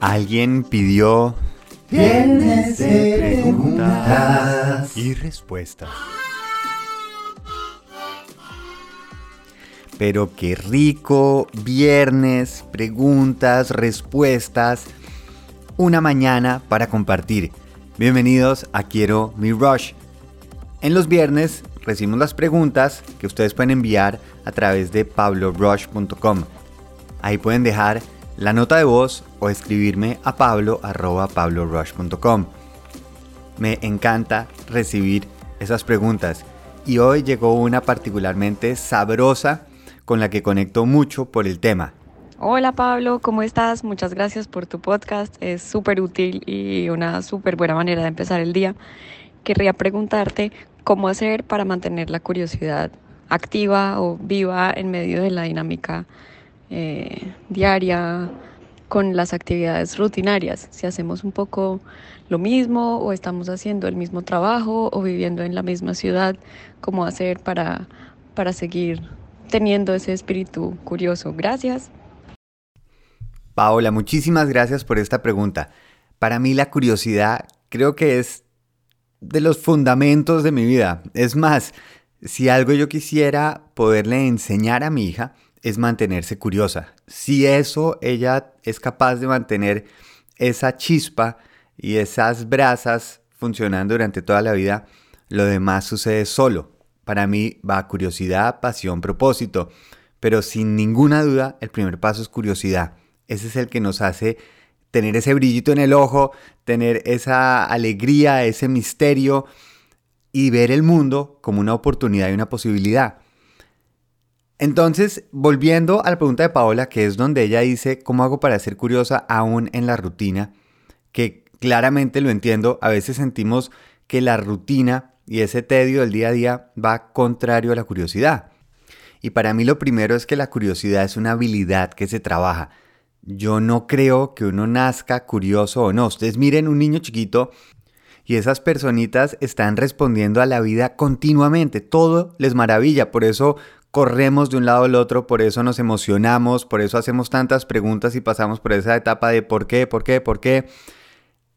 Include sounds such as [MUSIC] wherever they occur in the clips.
Alguien pidió Viernes de preguntas. y respuestas. Pero qué rico, viernes, preguntas, respuestas, una mañana para compartir. Bienvenidos a Quiero mi Rush. En los viernes recibimos las preguntas que ustedes pueden enviar a través de pablorush.com. Ahí pueden dejar la nota de voz o escribirme a pablo arroba pablorush.com. Me encanta recibir esas preguntas y hoy llegó una particularmente sabrosa con la que conecto mucho por el tema. Hola Pablo, ¿cómo estás? Muchas gracias por tu podcast, es súper útil y una súper buena manera de empezar el día. Querría preguntarte cómo hacer para mantener la curiosidad activa o viva en medio de la dinámica eh, diaria con las actividades rutinarias. Si hacemos un poco lo mismo o estamos haciendo el mismo trabajo o viviendo en la misma ciudad, cómo hacer para, para seguir teniendo ese espíritu curioso. Gracias. Paola, muchísimas gracias por esta pregunta. Para mí la curiosidad creo que es de los fundamentos de mi vida. Es más, si algo yo quisiera poderle enseñar a mi hija es mantenerse curiosa. Si eso ella es capaz de mantener esa chispa y esas brasas funcionando durante toda la vida, lo demás sucede solo. Para mí va curiosidad, pasión, propósito. Pero sin ninguna duda, el primer paso es curiosidad. Ese es el que nos hace tener ese brillito en el ojo, tener esa alegría, ese misterio y ver el mundo como una oportunidad y una posibilidad. Entonces, volviendo a la pregunta de Paola, que es donde ella dice, ¿cómo hago para ser curiosa aún en la rutina? Que claramente lo entiendo, a veces sentimos que la rutina y ese tedio del día a día va contrario a la curiosidad. Y para mí lo primero es que la curiosidad es una habilidad que se trabaja. Yo no creo que uno nazca curioso o no. Ustedes miren un niño chiquito y esas personitas están respondiendo a la vida continuamente. Todo les maravilla. Por eso corremos de un lado al otro, por eso nos emocionamos, por eso hacemos tantas preguntas y pasamos por esa etapa de por qué, por qué, por qué.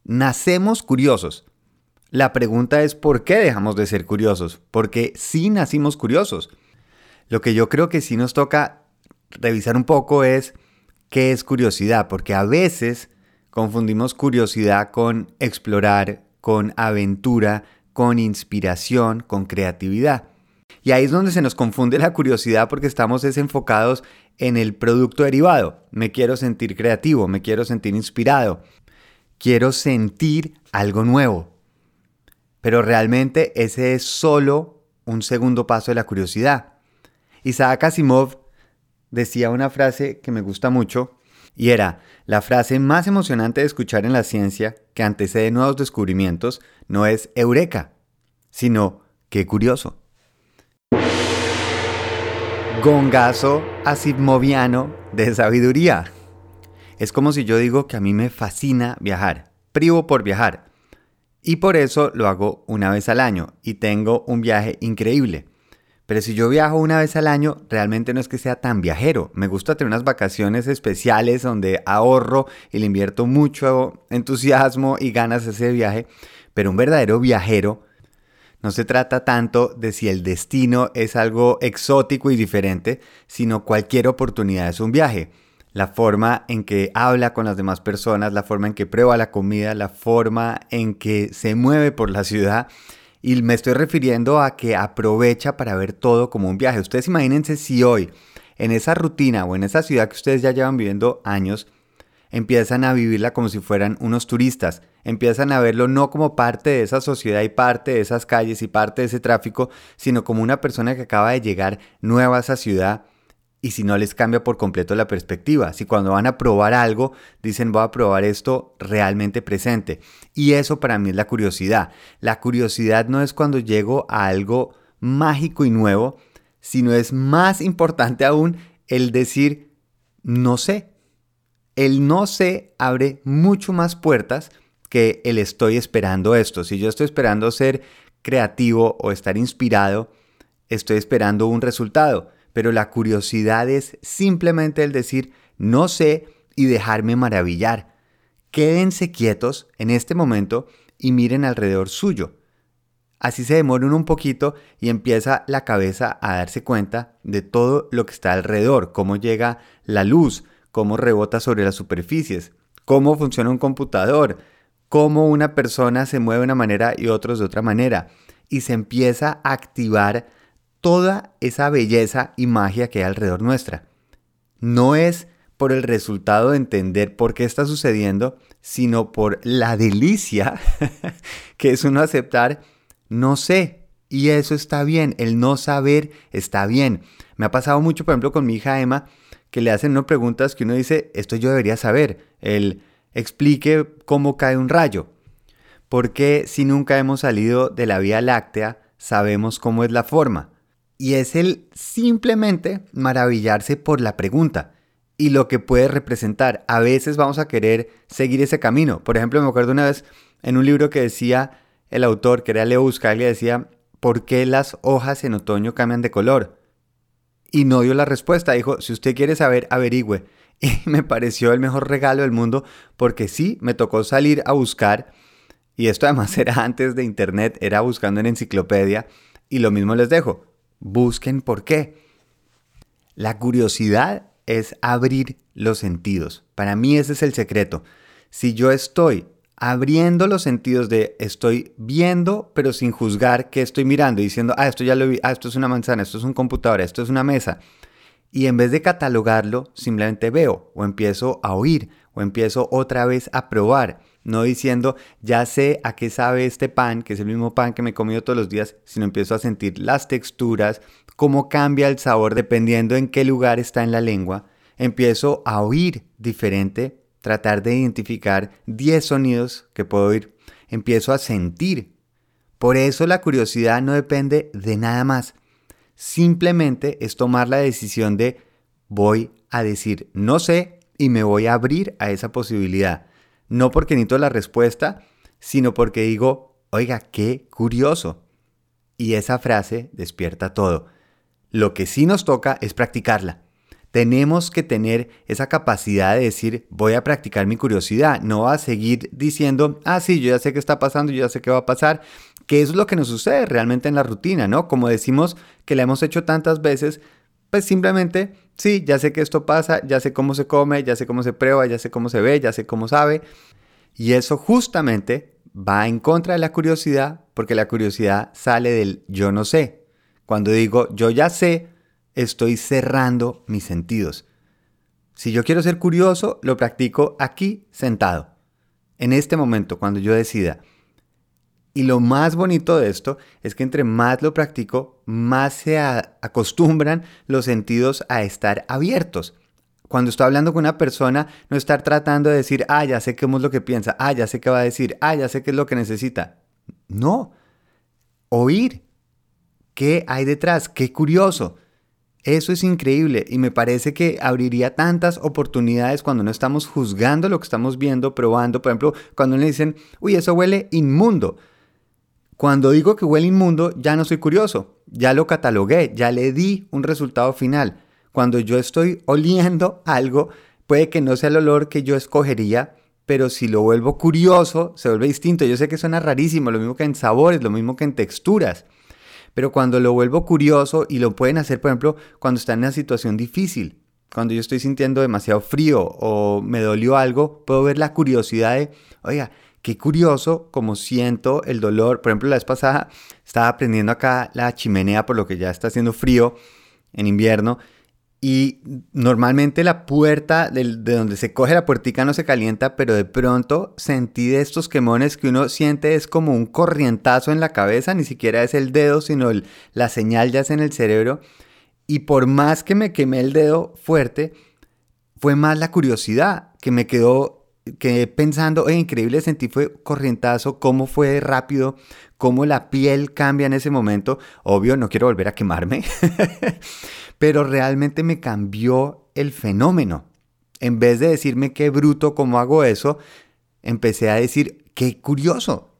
Nacemos curiosos. La pregunta es ¿por qué dejamos de ser curiosos? Porque sí nacimos curiosos. Lo que yo creo que sí nos toca revisar un poco es qué es curiosidad, porque a veces confundimos curiosidad con explorar, con aventura, con inspiración, con creatividad. Y ahí es donde se nos confunde la curiosidad porque estamos desenfocados en el producto derivado. Me quiero sentir creativo, me quiero sentir inspirado, quiero sentir algo nuevo. Pero realmente ese es solo un segundo paso de la curiosidad. Isaac Asimov decía una frase que me gusta mucho y era, la frase más emocionante de escuchar en la ciencia que antecede nuevos descubrimientos no es eureka, sino qué curioso. Gongazo asimoviano de sabiduría. Es como si yo digo que a mí me fascina viajar, privo por viajar. Y por eso lo hago una vez al año y tengo un viaje increíble. Pero si yo viajo una vez al año, realmente no es que sea tan viajero. Me gusta tener unas vacaciones especiales donde ahorro y le invierto mucho entusiasmo y ganas a ese viaje. Pero un verdadero viajero no se trata tanto de si el destino es algo exótico y diferente, sino cualquier oportunidad es un viaje. La forma en que habla con las demás personas, la forma en que prueba la comida, la forma en que se mueve por la ciudad y me estoy refiriendo a que aprovecha para ver todo como un viaje. Ustedes imagínense si hoy, en esa rutina o en esa ciudad que ustedes ya llevan viviendo años, empiezan a vivirla como si fueran unos turistas, empiezan a verlo no como parte de esa sociedad y parte de esas calles y parte de ese tráfico, sino como una persona que acaba de llegar nueva a esa ciudad y si no les cambia por completo la perspectiva. Si cuando van a probar algo dicen voy a probar esto realmente presente. Y eso para mí es la curiosidad. La curiosidad no es cuando llego a algo mágico y nuevo, sino es más importante aún el decir no sé. El no sé abre mucho más puertas que el estoy esperando esto. Si yo estoy esperando ser creativo o estar inspirado, estoy esperando un resultado pero la curiosidad es simplemente el decir no sé y dejarme maravillar. quédense quietos en este momento y miren alrededor suyo. Así se demoran un poquito y empieza la cabeza a darse cuenta de todo lo que está alrededor, cómo llega la luz, cómo rebota sobre las superficies, cómo funciona un computador, cómo una persona se mueve de una manera y otros de otra manera. Y se empieza a activar toda esa belleza y magia que hay alrededor nuestra. No es por el resultado de entender por qué está sucediendo, sino por la delicia [LAUGHS] que es uno aceptar, no sé, y eso está bien, el no saber está bien. Me ha pasado mucho, por ejemplo, con mi hija Emma, que le hacen unas preguntas que uno dice, esto yo debería saber, el explique cómo cae un rayo. Porque si nunca hemos salido de la Vía Láctea, sabemos cómo es la forma. Y es el simplemente maravillarse por la pregunta y lo que puede representar. A veces vamos a querer seguir ese camino. Por ejemplo, me acuerdo una vez en un libro que decía el autor, que era Leo Buscaglia, decía, ¿por qué las hojas en otoño cambian de color? Y no dio la respuesta, dijo, si usted quiere saber, averigüe. [LAUGHS] Y me pareció el mejor regalo del mundo porque sí, me tocó salir a buscar, y esto además [LAUGHS] era antes de internet, era buscando en enciclopedia, y lo mismo les dejo, busquen por qué. La curiosidad es abrir los sentidos. Para mí ese es el secreto. Si yo estoy abriendo los sentidos de estoy viendo, pero sin juzgar que estoy mirando diciendo, ah, esto ya lo vi, ah, esto es una manzana, esto es un computador, esto es una mesa. Y en vez de catalogarlo, simplemente veo o empiezo a oír o empiezo otra vez a probar. No diciendo, ya sé a qué sabe este pan, que es el mismo pan que me he comido todos los días, sino empiezo a sentir las texturas, cómo cambia el sabor dependiendo en qué lugar está en la lengua. Empiezo a oír diferente, tratar de identificar 10 sonidos que puedo oír. Empiezo a sentir. Por eso la curiosidad no depende de nada más. Simplemente es tomar la decisión de voy a decir no sé y me voy a abrir a esa posibilidad no porque necesito la respuesta, sino porque digo, oiga, qué curioso. Y esa frase despierta todo. Lo que sí nos toca es practicarla. Tenemos que tener esa capacidad de decir, voy a practicar mi curiosidad, no a seguir diciendo, ah, sí, yo ya sé qué está pasando, yo ya sé qué va a pasar, que es lo que nos sucede realmente en la rutina, ¿no? Como decimos que la hemos hecho tantas veces, pues simplemente, sí, ya sé que esto pasa, ya sé cómo se come, ya sé cómo se prueba, ya sé cómo se ve, ya sé cómo sabe. Y eso justamente va en contra de la curiosidad, porque la curiosidad sale del yo no sé. Cuando digo yo ya sé, estoy cerrando mis sentidos. Si yo quiero ser curioso, lo practico aquí sentado, en este momento, cuando yo decida. Y lo más bonito de esto es que entre más lo practico, más se acostumbran los sentidos a estar abiertos. Cuando estoy hablando con una persona, no estar tratando de decir, ah, ya sé qué es lo que piensa, ah, ya sé qué va a decir, ah, ya sé qué es lo que necesita. No. Oír. ¿Qué hay detrás? Qué curioso. Eso es increíble y me parece que abriría tantas oportunidades cuando no estamos juzgando lo que estamos viendo, probando. Por ejemplo, cuando le dicen, uy, eso huele inmundo. Cuando digo que huele inmundo, ya no soy curioso, ya lo catalogué, ya le di un resultado final. Cuando yo estoy oliendo algo, puede que no sea el olor que yo escogería, pero si lo vuelvo curioso, se vuelve distinto. Yo sé que suena rarísimo, lo mismo que en sabores, lo mismo que en texturas. Pero cuando lo vuelvo curioso, y lo pueden hacer, por ejemplo, cuando están en una situación difícil, cuando yo estoy sintiendo demasiado frío o me dolió algo, puedo ver la curiosidad de, oiga, Qué curioso como siento el dolor. Por ejemplo, la vez pasada estaba aprendiendo acá la chimenea por lo que ya está haciendo frío en invierno. Y normalmente la puerta de, donde se coge la puertica no se calienta, pero de pronto sentí de estos quemones que uno siente es como un corrientazo en la cabeza, ni siquiera es el dedo, sino la señal ya es en el cerebro. Y por más que me quemé el dedo fuerte, fue más la curiosidad que me quedó que pensando, oye, increíble sentí fue corrientazo, cómo fue rápido, cómo la piel cambia en ese momento. Obvio, no quiero volver a quemarme, [LAUGHS] pero realmente me cambió el fenómeno. En vez de decirme qué bruto, cómo hago eso, empecé a decir, qué curioso,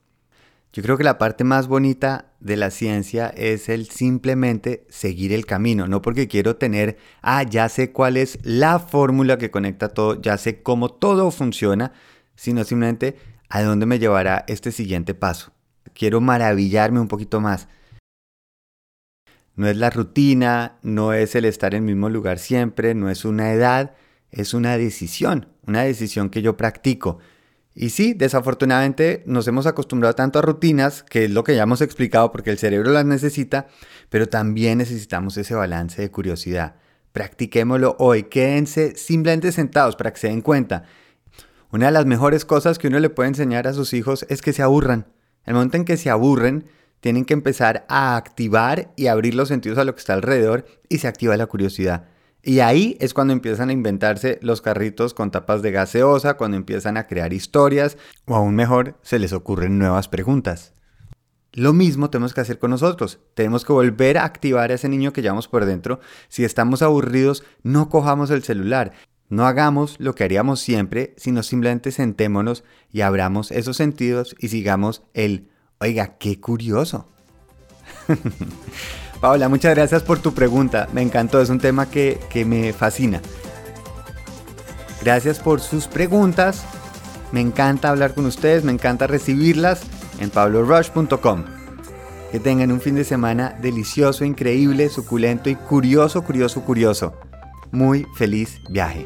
yo creo que la parte más bonita de la ciencia es el simplemente seguir el camino, no porque quiero tener, ah, ya sé cuál es la fórmula que conecta todo, ya sé cómo todo funciona, sino simplemente a dónde me llevará este siguiente paso. Quiero maravillarme un poquito más. No es la rutina, no es el estar en el mismo lugar siempre, no es una edad, es una decisión, una decisión que yo practico. Y sí, desafortunadamente nos hemos acostumbrado tanto a rutinas, que es lo que ya hemos explicado porque el cerebro las necesita, pero también necesitamos ese balance de curiosidad. Practiquémoslo hoy, quédense simplemente sentados para que se den cuenta. Una de las mejores cosas que uno le puede enseñar a sus hijos es que se aburran. El momento en que se aburren, tienen que empezar a activar y abrir los sentidos a lo que está alrededor y se activa la curiosidad. Y ahí es cuando empiezan a inventarse los carritos con tapas de gaseosa, cuando empiezan a crear historias o aún mejor se les ocurren nuevas preguntas. Lo mismo tenemos que hacer con nosotros. Tenemos que volver a activar a ese niño que llevamos por dentro. Si estamos aburridos, no cojamos el celular. No hagamos lo que haríamos siempre, sino simplemente sentémonos y abramos esos sentidos y sigamos el, oiga, qué curioso. [LAUGHS] Paola, muchas gracias por tu pregunta. Me encantó, es un tema que, que me fascina. Gracias por sus preguntas. Me encanta hablar con ustedes, me encanta recibirlas en pablorush.com. Que tengan un fin de semana delicioso, increíble, suculento y curioso, curioso, curioso. Muy feliz viaje.